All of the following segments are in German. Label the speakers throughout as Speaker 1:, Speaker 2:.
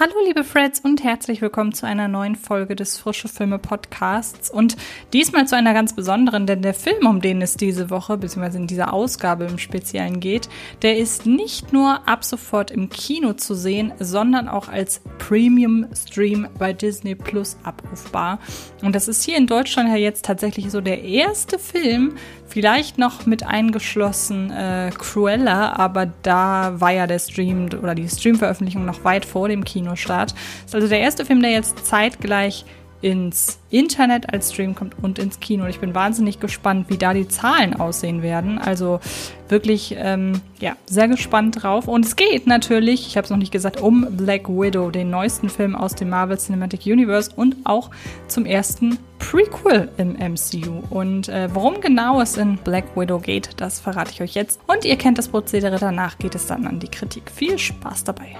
Speaker 1: Hallo liebe Freds und herzlich willkommen zu einer neuen Folge des Frische Filme Podcasts und diesmal zu einer ganz besonderen, denn der Film, um den es diese Woche bzw. in dieser Ausgabe im Speziellen geht, der ist nicht nur ab sofort im Kino zu sehen, sondern auch als Premium Stream bei Disney Plus abrufbar. Und das ist hier in Deutschland ja jetzt tatsächlich so der erste Film, vielleicht noch mit eingeschlossen äh, Cruella, aber da war ja der Stream oder die Streamveröffentlichung noch weit vor dem Kinostart. Das ist also der erste Film, der jetzt zeitgleich ins Internet als Stream kommt und ins Kino. Und ich bin wahnsinnig gespannt, wie da die Zahlen aussehen werden. Also wirklich, ähm, ja, sehr gespannt drauf. Und es geht natürlich, ich habe es noch nicht gesagt, um Black Widow, den neuesten Film aus dem Marvel Cinematic Universe und auch zum ersten Prequel im MCU. Und äh, worum genau es in Black Widow geht, das verrate ich euch jetzt. Und ihr kennt das Prozedere, danach geht es dann an die Kritik. Viel Spaß dabei.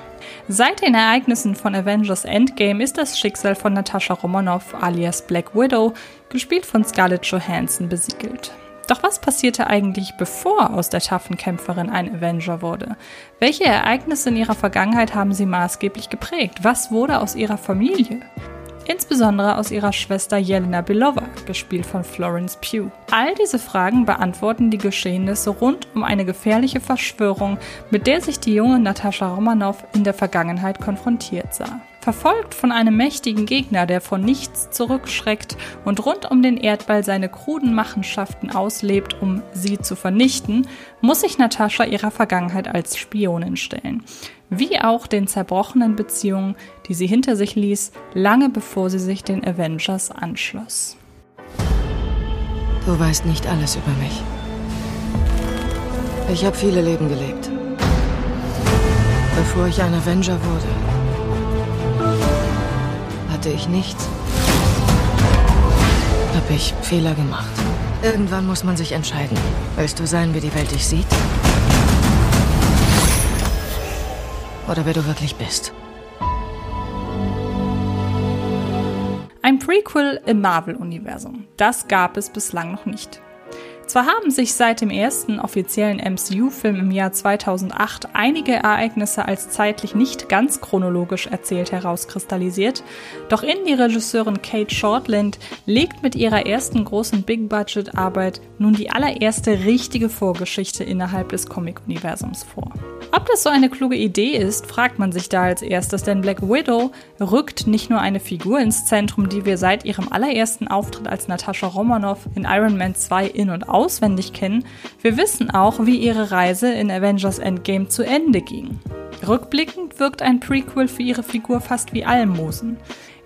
Speaker 1: Seit den Ereignissen von Avengers Endgame ist das Schicksal von Natascha Romanoff alias Black Widow, gespielt von Scarlett Johansson, besiegelt. Doch was passierte eigentlich, bevor aus der taffen Kämpferin ein Avenger wurde? Welche Ereignisse in ihrer Vergangenheit haben sie maßgeblich geprägt? Was wurde aus ihrer Familie? insbesondere aus ihrer Schwester Jelena Belova, gespielt von Florence Pugh. All diese Fragen beantworten die Geschehnisse rund um eine gefährliche Verschwörung, mit der sich die junge Natascha Romanoff in der Vergangenheit konfrontiert sah. Verfolgt von einem mächtigen Gegner, der vor nichts zurückschreckt und rund um den Erdball seine kruden Machenschaften auslebt, um sie zu vernichten, muss sich Natascha ihrer Vergangenheit als Spionin stellen. Wie auch den zerbrochenen Beziehungen, die sie hinter sich ließ, lange bevor sie sich den Avengers anschloss.
Speaker 2: Du weißt nicht alles über mich. Ich habe viele Leben gelebt. Bevor ich ein Avenger wurde, hatte ich nichts. Hab ich Fehler gemacht. Irgendwann muss man sich entscheiden. Willst du sein, wie die Welt dich sieht? Oder wer du wirklich bist?
Speaker 1: Ein Prequel im Marvel-Universum. Das gab es bislang noch nicht. Zwar haben sich seit dem ersten offiziellen MCU-Film im Jahr 2008 einige Ereignisse als zeitlich nicht ganz chronologisch erzählt herauskristallisiert, doch Indie-Regisseurin Kate Shortland legt mit ihrer ersten großen Big-Budget-Arbeit nun die allererste richtige Vorgeschichte innerhalb des Comic-Universums vor. Ob das so eine kluge Idee ist, fragt man sich da als erstes, denn Black Widow rückt nicht nur eine Figur ins Zentrum, die wir seit ihrem allerersten Auftritt als Natascha Romanoff in Iron Man 2 in- und auswendig kennen, wir wissen auch, wie ihre Reise in Avengers Endgame zu Ende ging. Rückblickend wirkt ein Prequel für ihre Figur fast wie Almosen.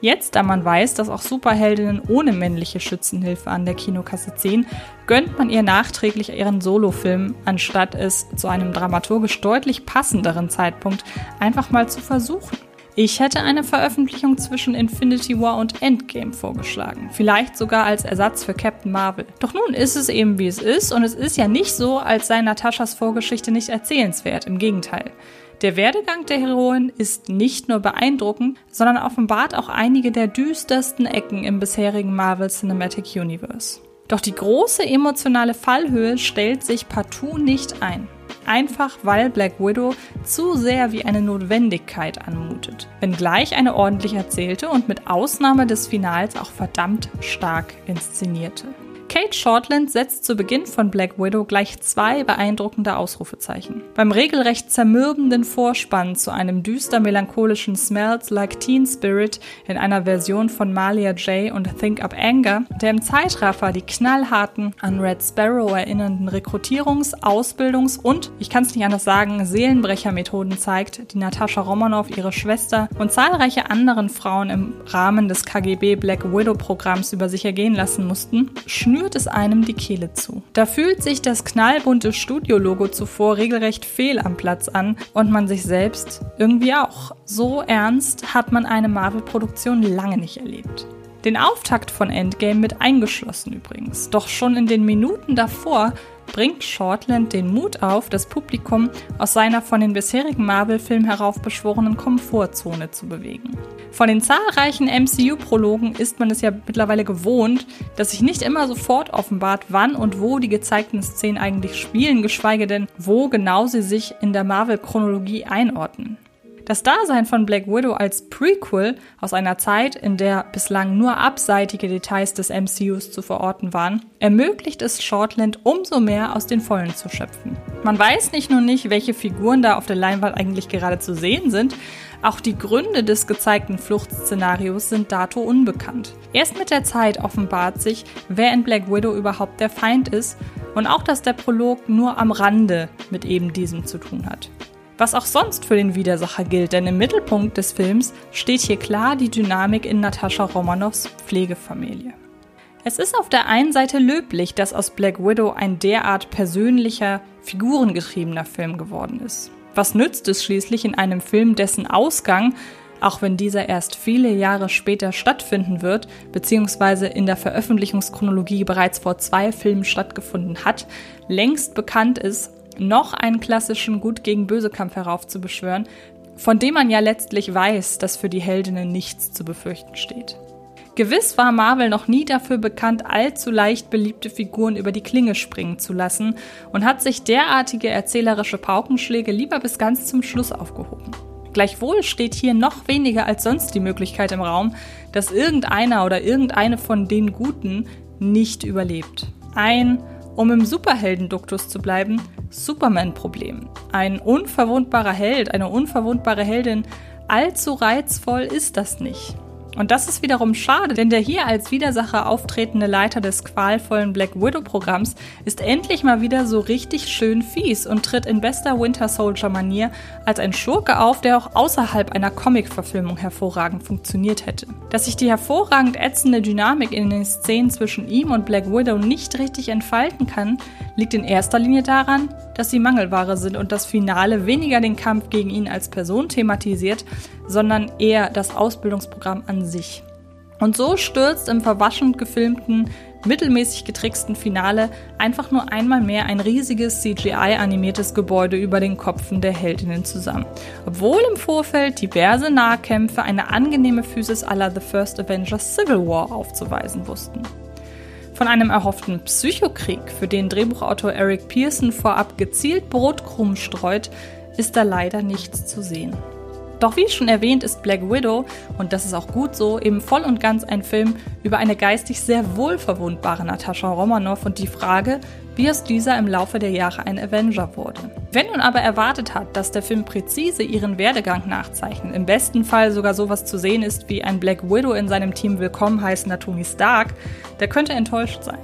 Speaker 1: Jetzt, da man weiß, dass auch Superheldinnen ohne männliche Schützenhilfe an der Kinokasse ziehen, gönnt man ihr nachträglich ihren Solofilm, anstatt es zu einem dramaturgisch deutlich passenderen Zeitpunkt einfach mal zu versuchen. Ich hätte eine Veröffentlichung zwischen Infinity War und Endgame vorgeschlagen. Vielleicht sogar als Ersatz für Captain Marvel. Doch nun ist es eben wie es ist und es ist ja nicht so, als sei Nataschas Vorgeschichte nicht erzählenswert. Im Gegenteil. Der Werdegang der Heroin ist nicht nur beeindruckend, sondern offenbart auch einige der düstersten Ecken im bisherigen Marvel Cinematic Universe. Doch die große emotionale Fallhöhe stellt sich partout nicht ein einfach weil Black Widow zu sehr wie eine Notwendigkeit anmutet, wenngleich eine ordentlich erzählte und mit Ausnahme des Finals auch verdammt stark inszenierte. Kate Shortland setzt zu Beginn von Black Widow gleich zwei beeindruckende Ausrufezeichen. Beim regelrecht zermürbenden Vorspann zu einem düster melancholischen Smells Like Teen Spirit in einer Version von Malia J und Think Up Anger, der im Zeitraffer die knallharten, an Red Sparrow erinnernden Rekrutierungs-, Ausbildungs- und, ich kann es nicht anders sagen, Seelenbrechermethoden zeigt, die Natascha Romanoff, ihre Schwester und zahlreiche anderen Frauen im Rahmen des KGB Black Widow Programms über sich ergehen lassen mussten, schnürt es einem die Kehle zu. Da fühlt sich das knallbunte Studiologo zuvor regelrecht fehl am Platz an und man sich selbst irgendwie auch. So ernst hat man eine Marvel-Produktion lange nicht erlebt. Den Auftakt von Endgame mit eingeschlossen übrigens. Doch schon in den Minuten davor bringt Shortland den Mut auf, das Publikum aus seiner von den bisherigen Marvel-Filmen heraufbeschworenen Komfortzone zu bewegen. Von den zahlreichen MCU-Prologen ist man es ja mittlerweile gewohnt, dass sich nicht immer sofort offenbart, wann und wo die gezeigten Szenen eigentlich spielen, geschweige denn, wo genau sie sich in der Marvel-Chronologie einordnen. Das Dasein von Black Widow als Prequel aus einer Zeit, in der bislang nur abseitige Details des MCUs zu verorten waren, ermöglicht es Shortland umso mehr aus den Vollen zu schöpfen. Man weiß nicht nur nicht, welche Figuren da auf der Leinwand eigentlich gerade zu sehen sind, auch die Gründe des gezeigten Fluchtszenarios sind dato unbekannt. Erst mit der Zeit offenbart sich, wer in Black Widow überhaupt der Feind ist und auch, dass der Prolog nur am Rande mit eben diesem zu tun hat. Was auch sonst für den Widersacher gilt, denn im Mittelpunkt des Films steht hier klar die Dynamik in Natascha Romanows Pflegefamilie. Es ist auf der einen Seite löblich, dass aus Black Widow ein derart persönlicher, figurengetriebener Film geworden ist. Was nützt es schließlich in einem Film, dessen Ausgang, auch wenn dieser erst viele Jahre später stattfinden wird, beziehungsweise in der Veröffentlichungschronologie bereits vor zwei Filmen stattgefunden hat, längst bekannt ist noch einen klassischen Gut gegen Böse Kampf heraufzubeschwören, von dem man ja letztlich weiß, dass für die Heldinnen nichts zu befürchten steht. Gewiss war Marvel noch nie dafür bekannt, allzu leicht beliebte Figuren über die Klinge springen zu lassen und hat sich derartige erzählerische Paukenschläge lieber bis ganz zum Schluss aufgehoben. Gleichwohl steht hier noch weniger als sonst die Möglichkeit im Raum, dass irgendeiner oder irgendeine von den Guten nicht überlebt. Ein um im Superheldenduktus zu bleiben, Superman-Problem. Ein unverwundbarer Held, eine unverwundbare Heldin, allzu reizvoll ist das nicht. Und das ist wiederum schade, denn der hier als Widersacher auftretende Leiter des qualvollen Black Widow-Programms ist endlich mal wieder so richtig schön fies und tritt in bester Winter Soldier-Manier als ein Schurke auf, der auch außerhalb einer Comic-Verfilmung hervorragend funktioniert hätte. Dass sich die hervorragend ätzende Dynamik in den Szenen zwischen ihm und Black Widow nicht richtig entfalten kann, liegt in erster Linie daran, dass sie Mangelware sind und das Finale weniger den Kampf gegen ihn als Person thematisiert, sondern eher das Ausbildungsprogramm an sich. Und so stürzt im verwaschen gefilmten, mittelmäßig getricksten Finale einfach nur einmal mehr ein riesiges CGI-animiertes Gebäude über den Kopfen der Heldinnen zusammen. Obwohl im Vorfeld diverse Nahkämpfe eine angenehme Physis aller The First Avengers Civil War aufzuweisen wussten. Von einem erhofften Psychokrieg, für den Drehbuchautor Eric Pearson vorab gezielt Brotkrumm streut, ist da leider nichts zu sehen. Doch wie schon erwähnt ist Black Widow, und das ist auch gut so, eben voll und ganz ein Film über eine geistig sehr wohlverwundbare Natascha Romanoff und die Frage, wie aus dieser im Laufe der Jahre ein Avenger wurde. Wer nun aber erwartet hat, dass der Film präzise ihren Werdegang nachzeichnet, im besten Fall sogar sowas zu sehen ist wie ein Black Widow in seinem Team willkommen heißender Tony Stark, der könnte enttäuscht sein.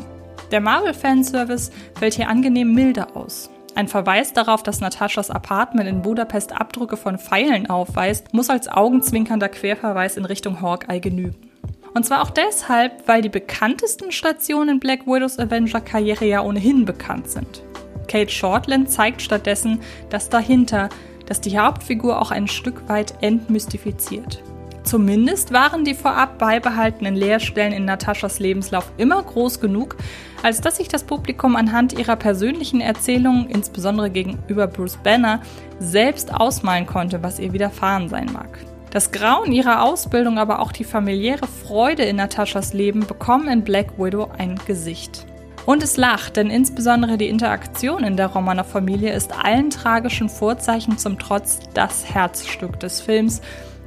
Speaker 1: Der Marvel-Fanservice fällt hier angenehm milder aus. Ein Verweis darauf, dass Nataschas Apartment in Budapest Abdrücke von Pfeilen aufweist, muss als augenzwinkernder Querverweis in Richtung Hawkeye genügen. Und zwar auch deshalb, weil die bekanntesten Stationen in Black Widows Avenger-Karriere ja ohnehin bekannt sind. Kate Shortland zeigt stattdessen das dahinter, das die Hauptfigur auch ein Stück weit entmystifiziert. Zumindest waren die vorab beibehaltenen Leerstellen in Nataschas Lebenslauf immer groß genug, als dass sich das Publikum anhand ihrer persönlichen Erzählungen, insbesondere gegenüber Bruce Banner, selbst ausmalen konnte, was ihr widerfahren sein mag. Das Grauen ihrer Ausbildung, aber auch die familiäre Freude in Nataschas Leben bekommen in Black Widow ein Gesicht. Und es lacht, denn insbesondere die Interaktion in der Romaner Familie ist allen tragischen Vorzeichen zum Trotz das Herzstück des Films,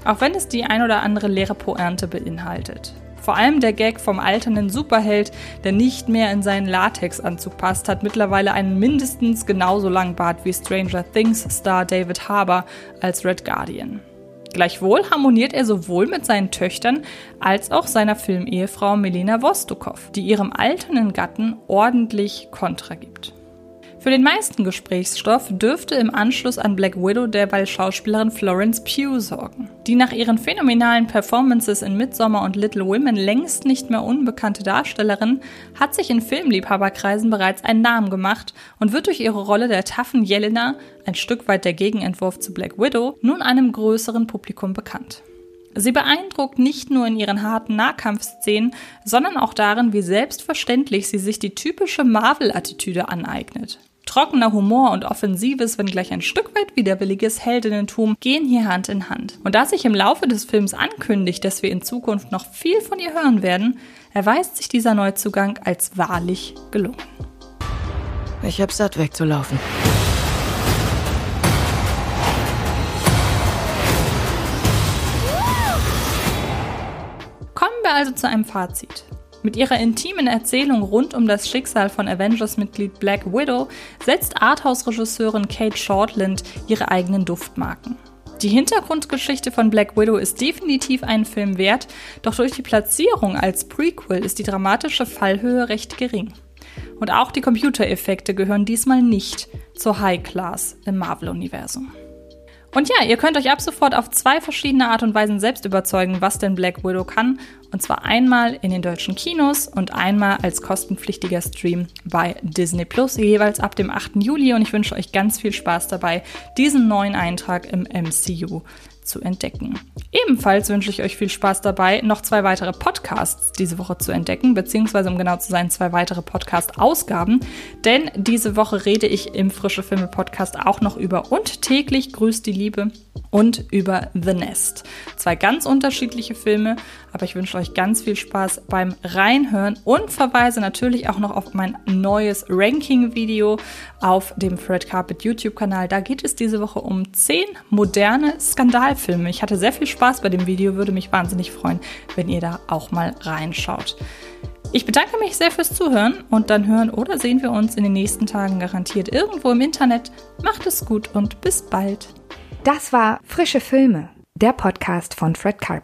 Speaker 1: auch wenn es die ein oder andere leere Pointe beinhaltet. Vor allem der Gag vom alternden Superheld, der nicht mehr in seinen Latexanzug passt, hat mittlerweile einen mindestens genauso langen Bart wie Stranger Things Star David Harbour als Red Guardian. Gleichwohl harmoniert er sowohl mit seinen Töchtern als auch seiner Filmehefrau Melina Vostokov, die ihrem alternden Gatten ordentlich Kontra gibt. Für den meisten Gesprächsstoff dürfte im Anschluss an Black Widow derweil Schauspielerin Florence Pugh sorgen. Die nach ihren phänomenalen Performances in Midsommar und Little Women längst nicht mehr unbekannte Darstellerin hat sich in Filmliebhaberkreisen bereits einen Namen gemacht und wird durch ihre Rolle der taffen Jelena, ein Stück weit der Gegenentwurf zu Black Widow, nun einem größeren Publikum bekannt. Sie beeindruckt nicht nur in ihren harten Nahkampfszenen, sondern auch darin, wie selbstverständlich sie sich die typische Marvel-Attitüde aneignet. Trockener Humor und offensives, wenn gleich ein Stück weit widerwilliges Heldinnentum gehen hier Hand in Hand. Und da sich im Laufe des Films ankündigt, dass wir in Zukunft noch viel von ihr hören werden, erweist sich dieser Neuzugang als wahrlich gelungen.
Speaker 2: Ich hab satt wegzulaufen.
Speaker 1: Kommen wir also zu einem Fazit. Mit ihrer intimen Erzählung rund um das Schicksal von Avengers-Mitglied Black Widow setzt Arthouse-Regisseurin Kate Shortland ihre eigenen Duftmarken. Die Hintergrundgeschichte von Black Widow ist definitiv einen Film wert, doch durch die Platzierung als Prequel ist die dramatische Fallhöhe recht gering. Und auch die Computereffekte gehören diesmal nicht zur High Class im Marvel-Universum. Und ja, ihr könnt euch ab sofort auf zwei verschiedene Art und Weisen selbst überzeugen, was denn Black Widow kann. Und zwar einmal in den deutschen Kinos und einmal als kostenpflichtiger Stream bei Disney Plus, jeweils ab dem 8. Juli. Und ich wünsche euch ganz viel Spaß dabei, diesen neuen Eintrag im MCU zu entdecken. Ebenfalls wünsche ich euch viel Spaß dabei, noch zwei weitere Podcasts diese Woche zu entdecken, beziehungsweise um genau zu sein, zwei weitere Podcast-Ausgaben. Denn diese Woche rede ich im Frische Filme Podcast auch noch über Und täglich grüßt die Liebe und über The Nest. Zwei ganz unterschiedliche Filme, aber ich wünsche euch ganz viel Spaß beim Reinhören und verweise natürlich auch noch auf mein neues Ranking-Video auf dem Fred Carpet YouTube-Kanal. Da geht es diese Woche um zehn moderne Skandalfilme. Ich hatte sehr viel Spaß bei dem Video, würde mich wahnsinnig freuen, wenn ihr da auch mal reinschaut. Ich bedanke mich sehr fürs Zuhören und dann hören oder sehen wir uns in den nächsten Tagen garantiert irgendwo im Internet. Macht es gut und bis bald.
Speaker 3: Das war Frische Filme, der Podcast von Fred Carpet.